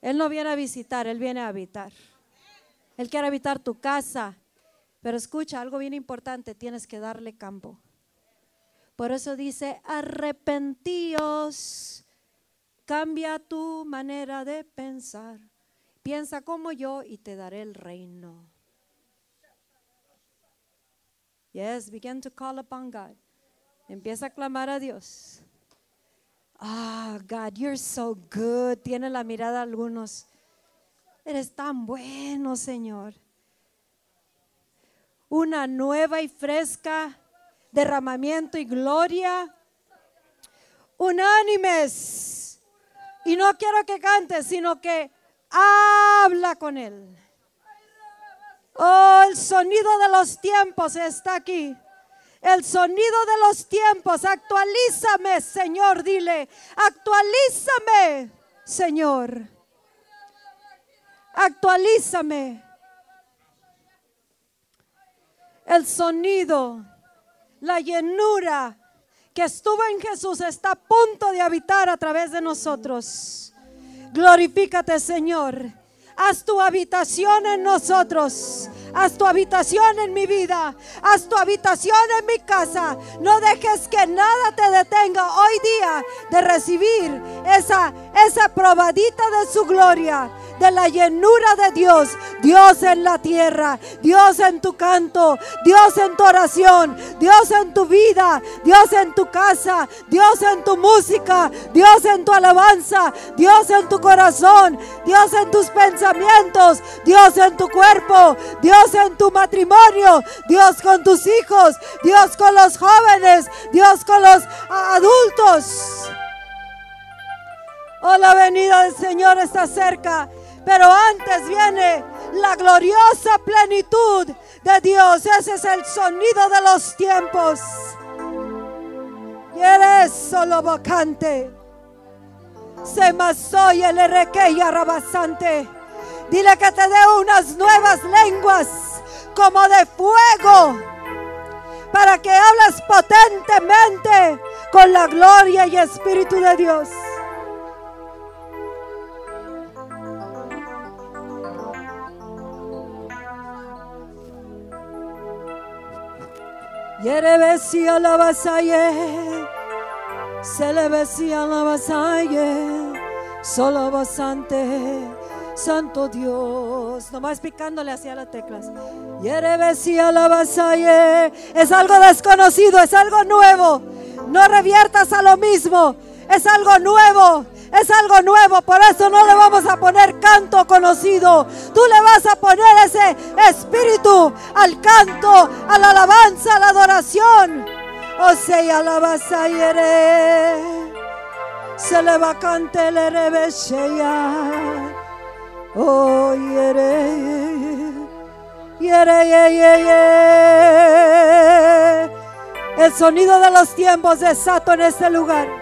Él no viene a visitar, Él viene a habitar. Él quiere habitar tu casa. Pero escucha, algo bien importante, tienes que darle campo. Por eso dice, arrepentíos, cambia tu manera de pensar. Piensa como yo y te daré el reino. Yes, begin to call upon God. Empieza a clamar a Dios. Ah, God, you're so good. Tiene la mirada algunos. Eres tan bueno, Señor. Una nueva y fresca derramamiento y gloria. Unánimes. Y no quiero que cantes, sino que habla con Él. Oh, el sonido de los tiempos está aquí el sonido de los tiempos. Actualízame, Señor, dile, actualízame, Señor. Actualízame. El sonido, la llenura que estuvo en Jesús está a punto de habitar a través de nosotros. Glorifícate, Señor. Haz tu habitación en nosotros. Haz tu habitación en mi vida. Haz tu habitación en mi casa. No dejes que nada te detenga hoy día de recibir esa, esa probadita de su gloria de la llenura de Dios. Dios en la tierra, Dios en tu canto, Dios en tu oración, Dios en tu vida, Dios en tu casa, Dios en tu música, Dios en tu alabanza, Dios en tu corazón, Dios en tus pensamientos, Dios en tu cuerpo, Dios en tu matrimonio, Dios con tus hijos, Dios con los jóvenes, Dios con los adultos. Oh, la venida del Señor está cerca. Pero antes viene la gloriosa plenitud de Dios. Ese es el sonido de los tiempos. Y eres solo vacante. Se soy el y arrabasante. Dile que te dé unas nuevas lenguas como de fuego para que hables potentemente con la gloria y espíritu de Dios. Le besía la vasaye, solo bastante, santo Dios. Nomás picándole hacia las teclas. Yerebesia la vasaye, es algo desconocido, es algo nuevo. No reviertas a lo mismo, es algo nuevo es algo nuevo, por eso no le vamos a poner canto conocido. Tú le vas a poner ese espíritu al canto, a la alabanza, a la adoración. O sea, alabanza yere. Se le va a cantar el Oh, yere. Yere, yere, El sonido de los tiempos desato en este lugar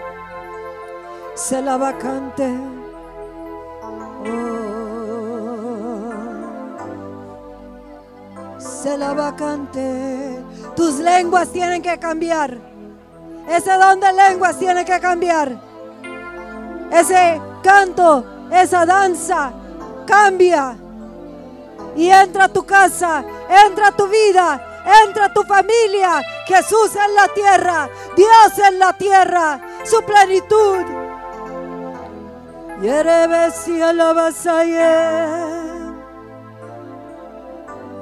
se la vacante. Oh, se la vacante. Tus lenguas tienen que cambiar. Ese don de lenguas tiene que cambiar. Ese canto, esa danza, cambia. Y entra a tu casa, entra a tu vida, entra tu familia. Jesús en la tierra, Dios en la tierra, su plenitud. Yerebesi alabasaye.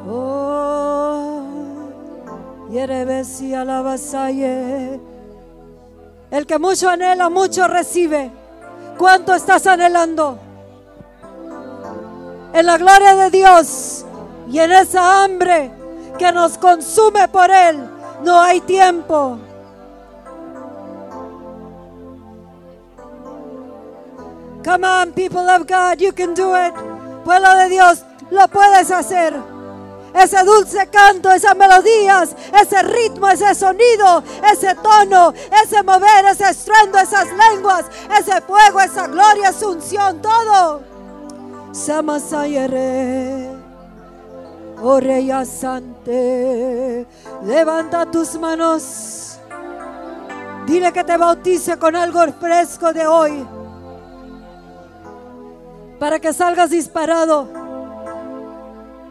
Oh, Yerebesi alabasaye. El que mucho anhela, mucho recibe. ¿Cuánto estás anhelando? En la gloria de Dios y en esa hambre que nos consume por Él, no hay tiempo. Come on, people of God, you can do it. Pueblo de Dios, lo puedes hacer. Ese dulce canto, esas melodías, ese ritmo, ese sonido, ese tono, ese mover, ese estruendo, esas lenguas, ese fuego, esa gloria, esa unción, todo. Samasayere. Oh Rey Sante, levanta tus manos. Dile que te bautice con algo fresco de hoy para que salgas disparado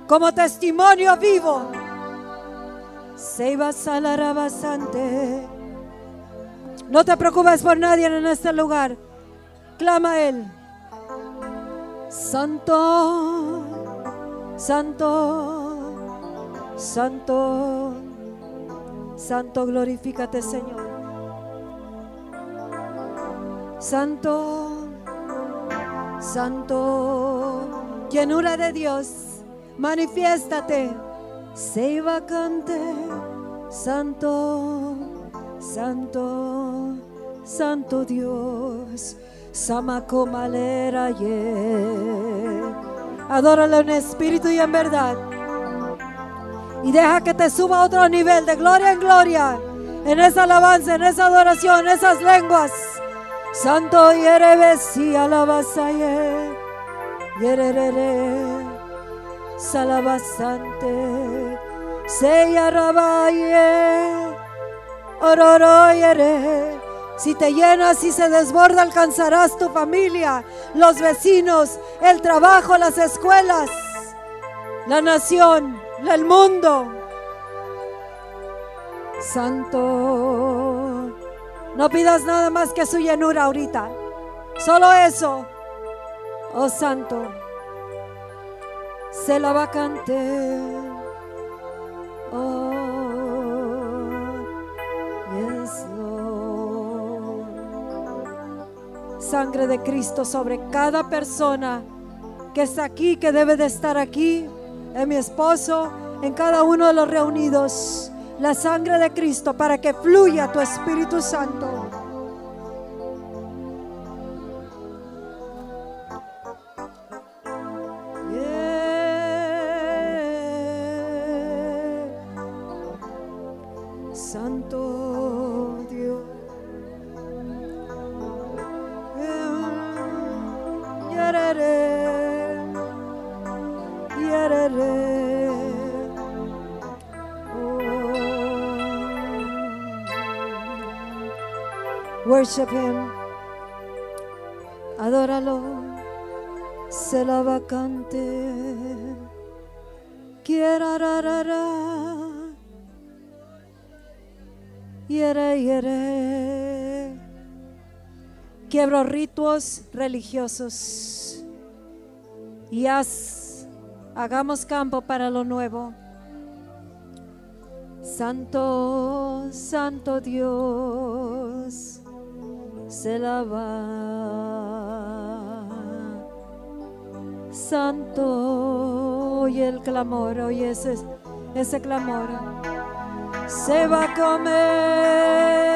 como testimonio vivo. Se iba a bastante. No te preocupes por nadie en este lugar. Clama Él. Santo, Santo, Santo, Santo, glorifícate, Señor. Santo. Santo, llenura de Dios, manifiéstate. Se vacante, Santo, Santo, Santo Dios. Samacomalera ye. Adórale en espíritu y en verdad. Y deja que te suba a otro nivel de gloria en gloria. En esa alabanza, en esa adoración, en esas lenguas. Santo yerebesi alabasaye, yerere, salabasante, seya rabaye, ororo yere. Si te llenas y se desborda, alcanzarás tu familia, los vecinos, el trabajo, las escuelas, la nación, el mundo. Santo. No pidas nada más que su llenura ahorita. Solo eso. Oh Santo. Se la vacante. Oh. Sangre de Cristo sobre cada persona que está aquí, que debe de estar aquí, en mi esposo, en cada uno de los reunidos la sangre de Cristo para que fluya tu Espíritu Santo. Worship Him. Adóralo. Se la vacante. Quiera rarara. Yere, yere. Quiebro ritos religiosos y haz, hagamos campo para lo nuevo. Santo, Santo Dios, se la va. Santo, oye el clamor, oye ese, ese clamor. Se va a comer.